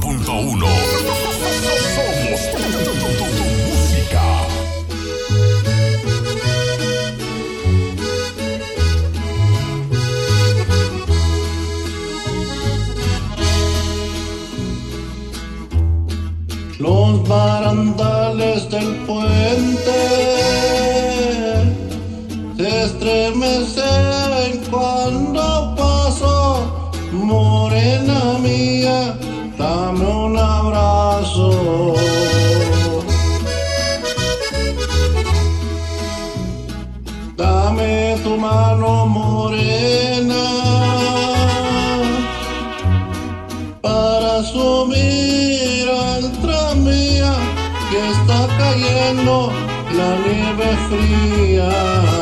94.1. Tu mano morena para subir al tranvía que está cayendo la nieve fría.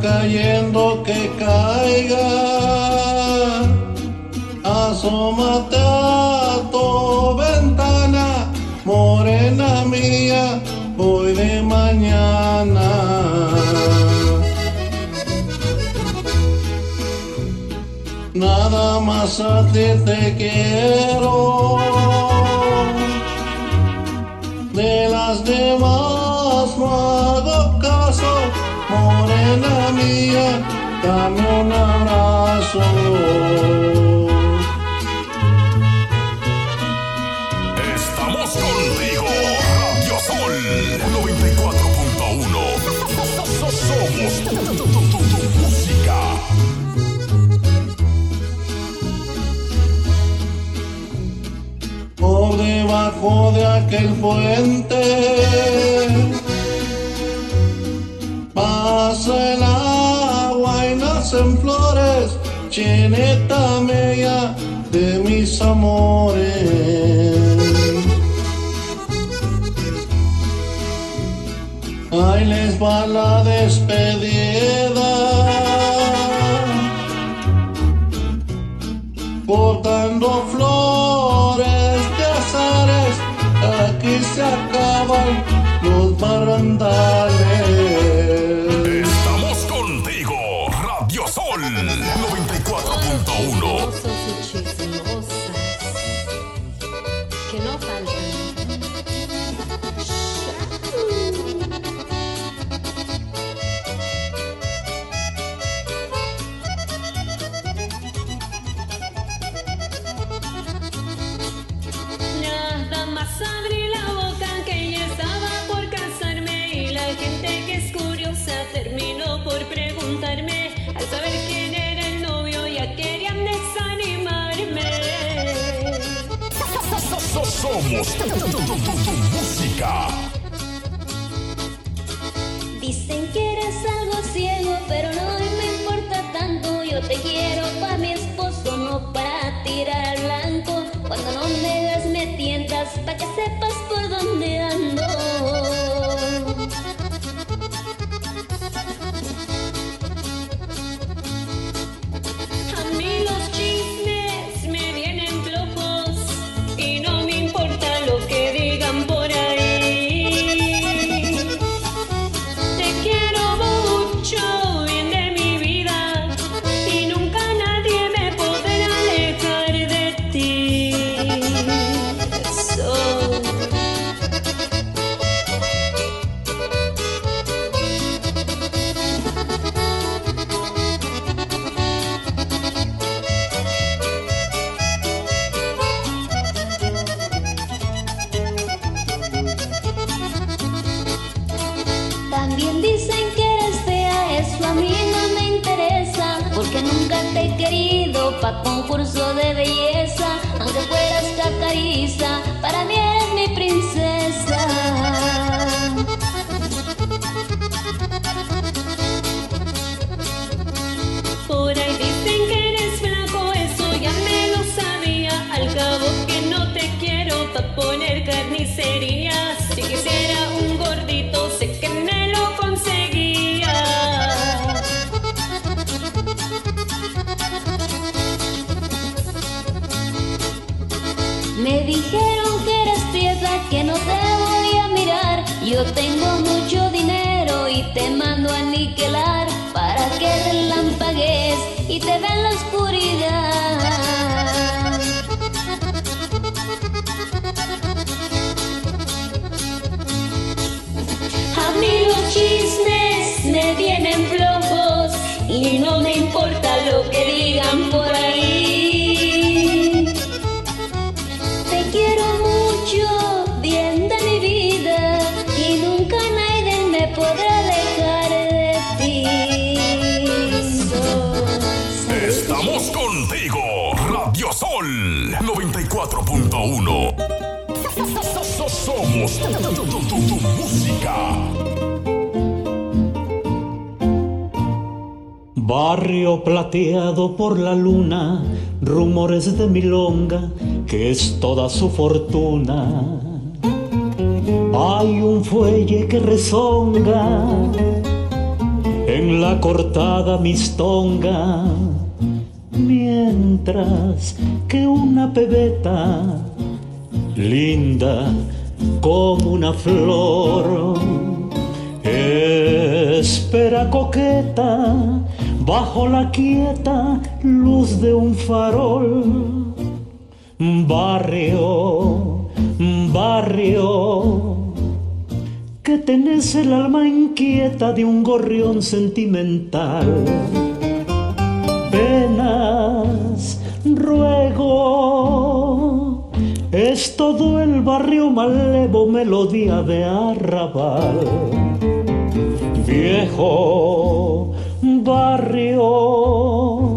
Cayendo que caiga. Asómate a tu ventana, morena mía, hoy de mañana. Nada más a ti te quiero. De las demás morena mía, dame un abrazo. Estamos contigo. Radio Sol 94.1. Somos tu, tu, tu, tu música. por debajo de aquel puente pasa el agua y nacen flores, chineta mía de mis amores. Ahí les va la despedida. Abrí la boca que ya estaba por casarme y la gente que es curiosa terminó por preguntarme al saber quién era el novio ya querían desanimarme. Somos tu, música. Dicen que eres algo ciego, pero no me importa tanto. Yo te quiero para mi esposo, no para tirar al blanco. Cuando no me para que sepas por dónde ando. Y no me importa Barrio plateado por la luna, rumores de milonga, que es toda su fortuna. Hay un fuelle que rezonga en la cortada mistonga, mientras que una pebeta linda como una flor espera coqueta bajo la quieta luz de un farol. Barrio, barrio, que tenés el alma inquieta de un gorrión sentimental. Penas, ruego, es todo el barrio malevo, melodía de arrabal viejo barrio.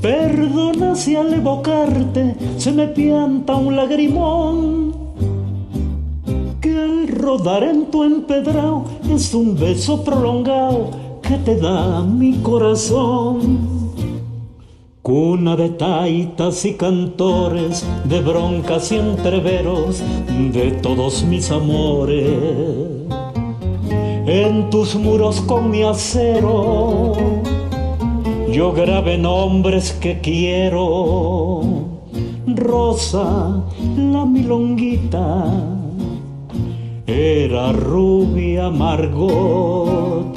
Perdona si al evocarte se me pianta un lagrimón que al rodar en tu empedrado es un beso prolongado que te da mi corazón. Cuna de taitas y cantores, de broncas y entreveros, de todos mis amores en tus muros con mi acero. Yo grabé nombres que quiero. Rosa, la milonguita, era rubia Margot.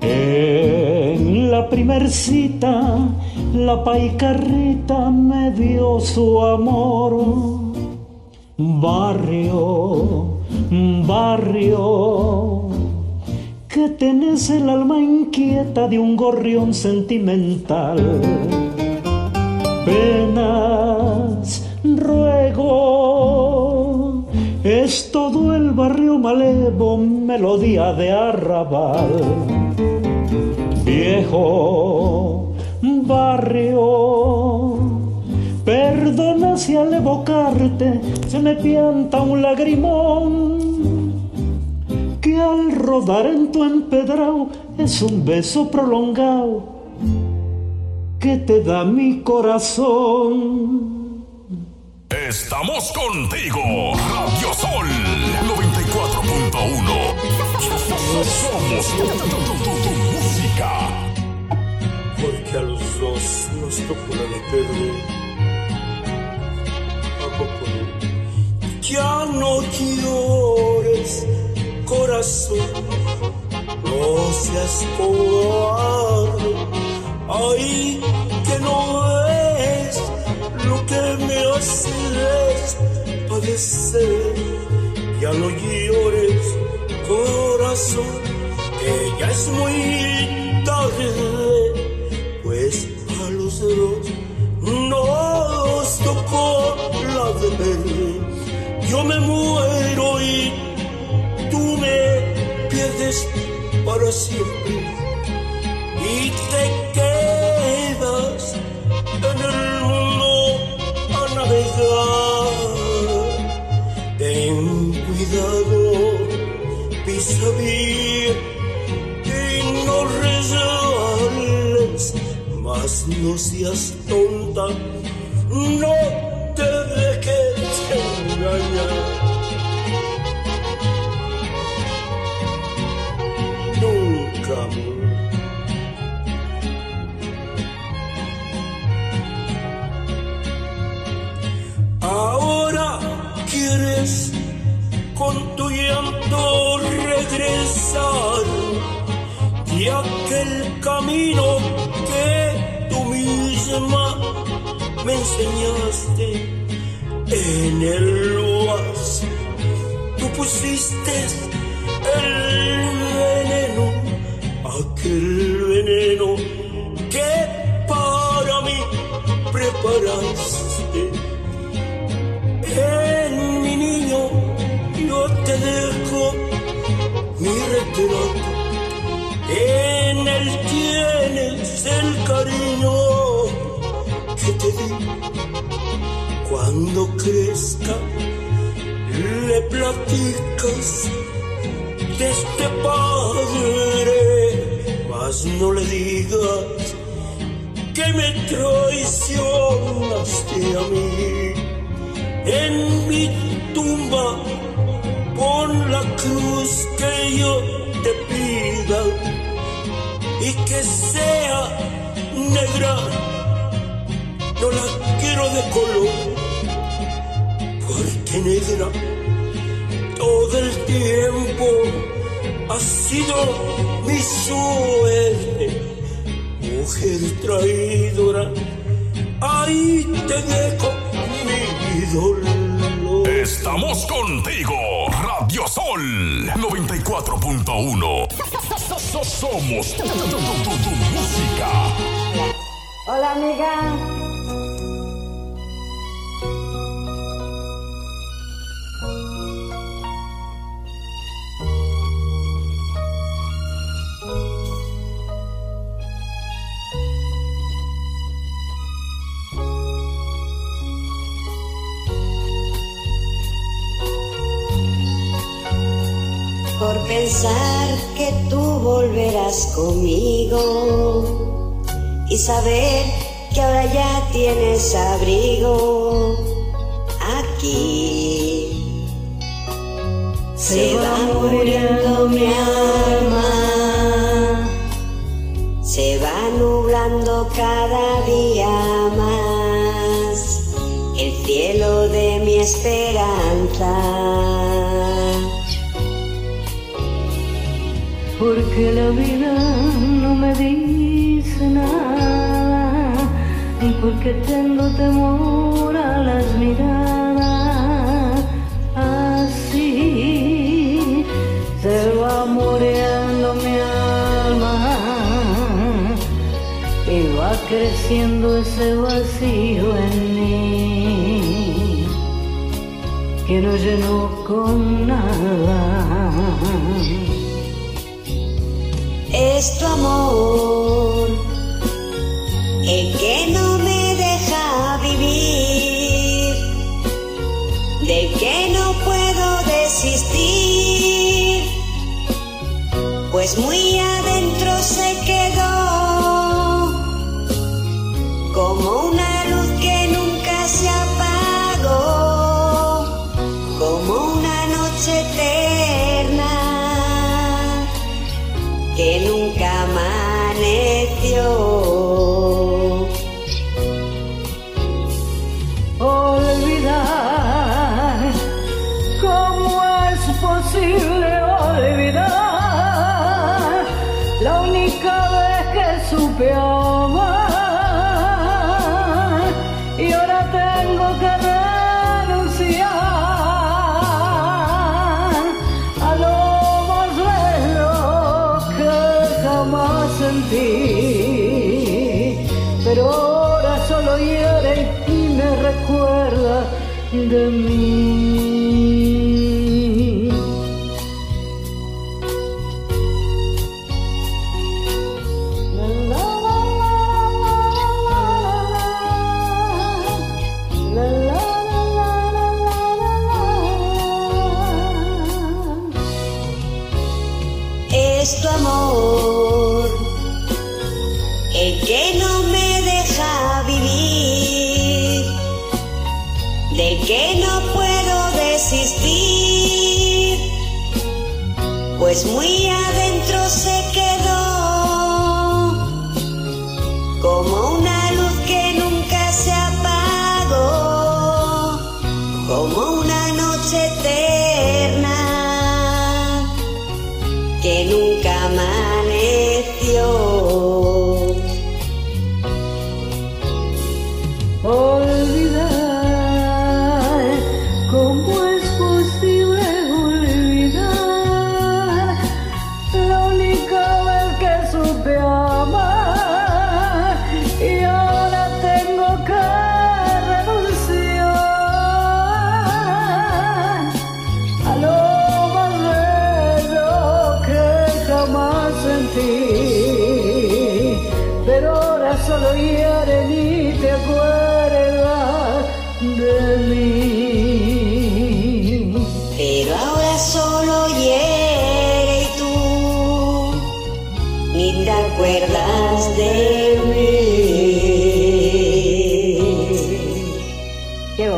En la primer cita, la paicarrita me dio su amor. Barrio, barrio, que tenés el alma inquieta de un gorrión sentimental. Penas, ruego, es todo el barrio malevo, melodía de arrabal. Viejo barrio, Perdona si al evocarte se me pianta un lagrimón que al rodar en tu empedrado es un beso prolongado que te da mi corazón. Estamos contigo. Radio Sol 94.1. Somos tu, tu- tu- tu- tu música. porque a los dos nos tocó la de perder. ¿A poco no? Ya no llores, no seas cobarde. Ay, que no ves lo que me haces padecer. Ya no llores, corazón, que ya es muy tarde pues a los dos nos tocó la de. Yo me muero y pierdes para siempre y te quedas en el mundo a navegar. Ten cuidado, pisa bien y no resbales, mas no seas tonta, no el luas. Tú pusiste el veneno, aquel veneno que para mí preparaste. En mi niño yo te dejo mi retrato. En él tienes el cariño que te di. Cuando crezca, le platicas de este padre, mas no le digas que me traicionaste a mí. En mi tumba pon la cruz que yo te pida y que sea negra. No la quiero de color, porque negra todo el tiempo ha sido mi suerte. Mujer traidora, ahí te dejo mi dolor. Estamos contigo, Radio Sol 94.1. Somos tu, tu- tu- tu- tu música. Hola amiga. Pensar que tú volverás conmigo y saber que ahora ya tienes abrigo aquí. Se va muriendo mi alma, se va nublando cada día más el cielo de mi esperanza. Porque la vida no me dice nada y porque tengo temor a las miradas. Así se va muriendo mi alma y va creciendo ese vacío en mí que no lleno con nada es tu amor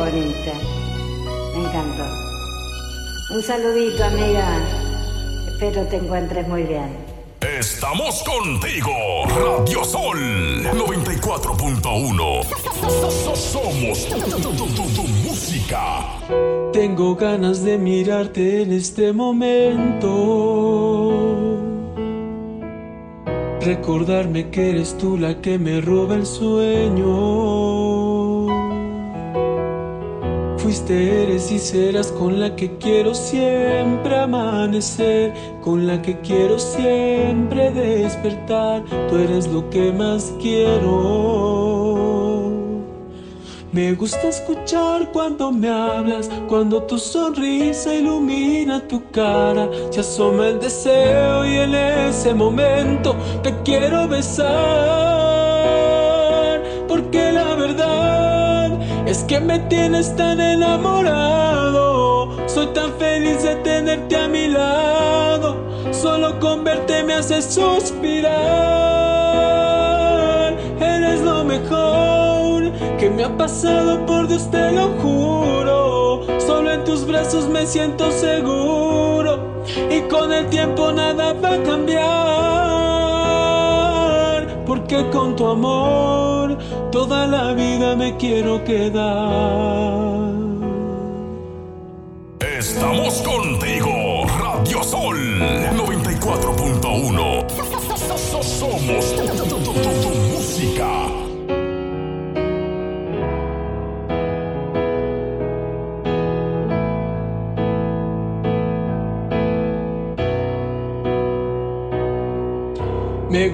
bonita. Me encantó. Un saludito, amiga. Espero te encuentres muy bien. Estamos contigo, Radio Sol 94.1. Somos tu, tu, tu, tu, tu música. Tengo ganas de mirarte en este momento. Recordarme que eres tú la que me roba el sueño. Eres y serás con la que quiero siempre amanecer, con la que quiero siempre despertar. Tú eres lo que más quiero. Me gusta escuchar cuando me hablas, cuando tu sonrisa ilumina tu cara, se asoma el deseo y en ese momento te quiero besar, porque la verdad es que me tienes tan enamorado, soy tan feliz de tenerte a mi lado, solo con verte me hace suspirar, eres lo mejor que me ha pasado por Dios te lo juro. Solo en tus brazos me siento seguro. Y con el tiempo nada va a cambiar. Porque con tu amor toda la vida me quiero quedar. Estamos contigo,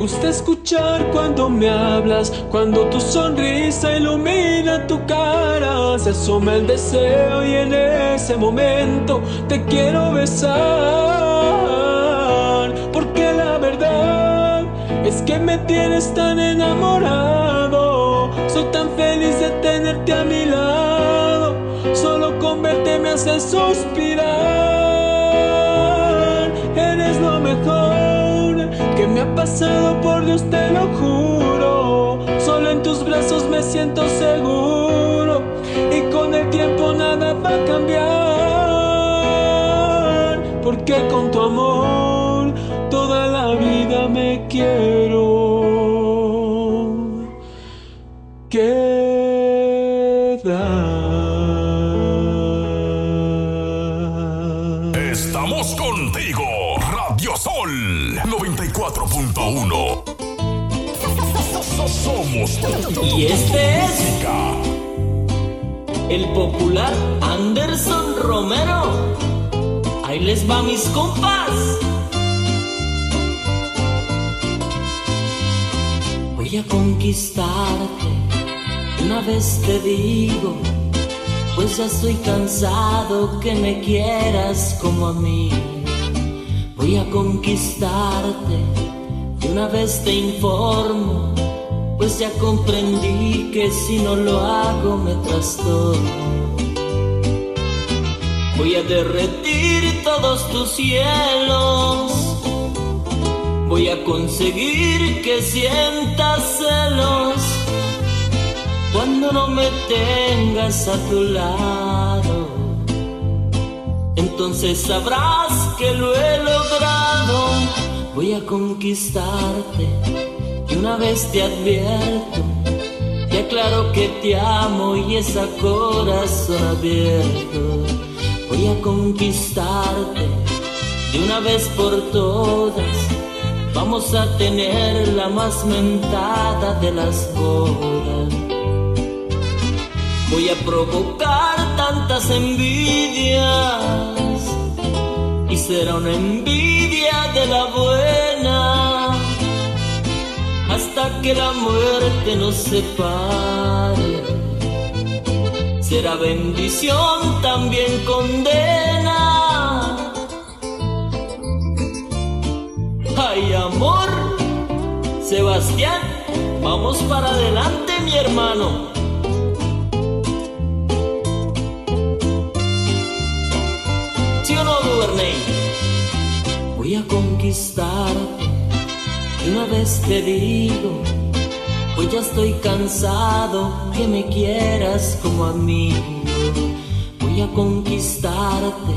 gusta escuchar cuando me hablas, cuando tu sonrisa ilumina tu cara, se asoma el deseo y en ese momento te quiero besar, porque la verdad es que me tienes tan enamorado, soy tan feliz de tenerte a mi lado, solo con verte me hace pasado por Dios te lo juro. Solo en tus brazos me siento seguro. Y con el tiempo nada va a cambiar Y este es el popular Anderson Romero. Ahí les va mis compas. Voy a conquistarte, una vez te digo, pues ya estoy cansado que me quieras como a mí. Voy a conquistarte, de una vez te informo, pues ya comprendí que si no lo hago me trastorno. Voy a derretir todos tus cielos. Voy a conseguir que sientas celos cuando no me tengas a tu lado. Entonces sabrás que lo he logrado. Voy a conquistarte y una vez te advierto. Te aclaro que te amo y es a corazón abierto. Voy a conquistarte de una vez por todas. Vamos a tener la más mentada de las bodas. Voy a provocar tantas envidias y será una envidia de la buena hasta que la muerte nos separe. Será bendición, también condena. Ay, amor, Sebastián, vamos para adelante, mi hermano. ¿Sí o no, Duvernay? Voy a conquistarte una vez te digo, hoy ya estoy cansado que me quieras como amigo. Voy a conquistarte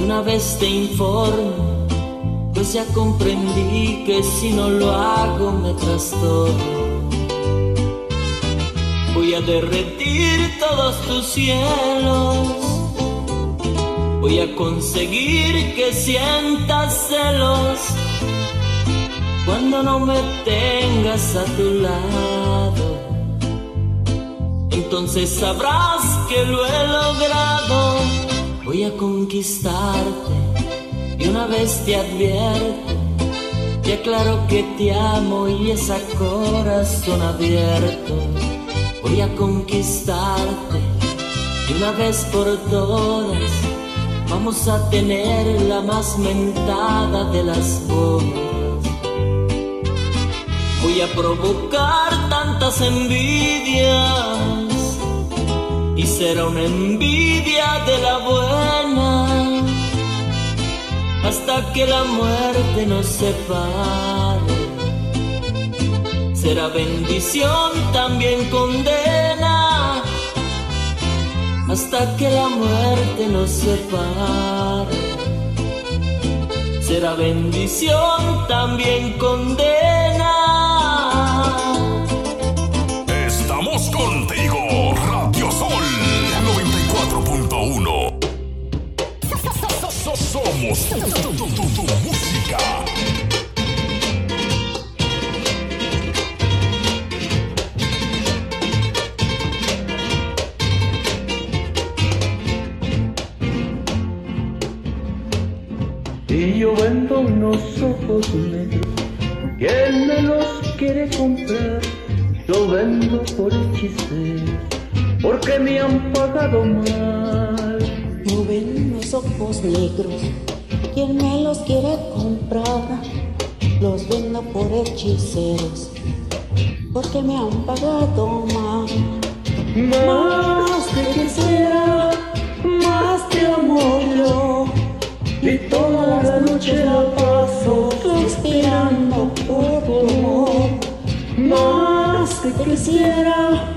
una vez te informo, pues ya comprendí que si no lo hago me trastorno. Voy a derretir todos tus cielos. Voy a conseguir que sientas celos cuando no me tengas a tu lado. Entonces sabrás que lo he logrado. Voy a conquistarte y una vez te advierto. Te aclaro que te amo y es corazón abierto. Voy a conquistarte y una vez por todas vamos a tener la más mentada de las bodas. Voy a provocar tantas envidias y será una envidia de la buena hasta que la muerte nos separe. Será bendición, también condena hasta que la muerte nos separe. Será bendición, también condena. Comprar? Yo vendo por hechicero, porque me han pagado mal. Yo vendo unos ojos negros, ¿quién me los quiere comprar? Los vendo por hechiceros, porque me han pagado mal. Más quisiera,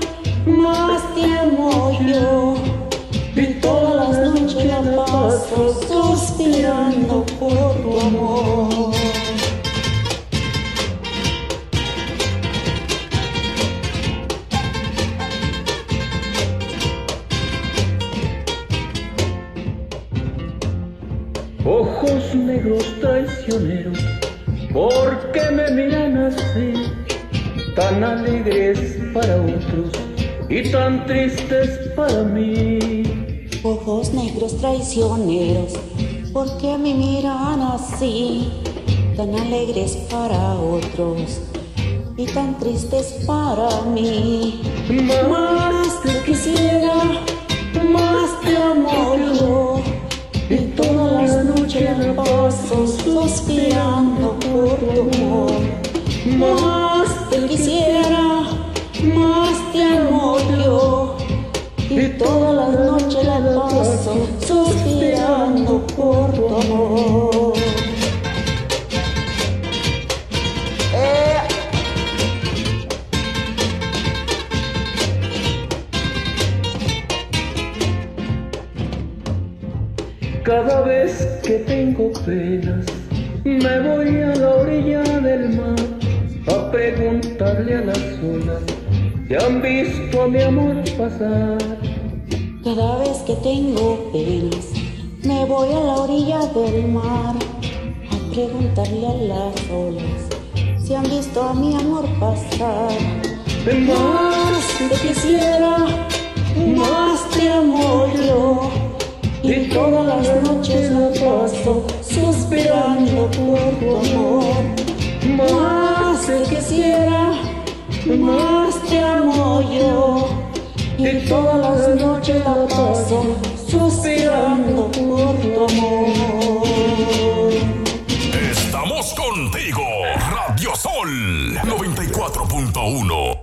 traicioneros, ¿por qué me miran así? Tan alegres para otros y tan tristes para mí. Más te quisiera, más te amo yo. Y todas las noches paso suspirando por tu amor. Tengo penas, me voy a la orilla del mar a preguntarle a las olas si han visto a mi amor pasar. Cada vez que tengo penas, me voy a la orilla del mar a preguntarle a las olas si han visto a mi amor pasar. Más te quisiera, las noches la paso suspirando por tu amor. Más te quisiera, más te amo yo. Y todas las noches la paso suspirando por tu amor. Estamos contigo, Radio Sol 94.1.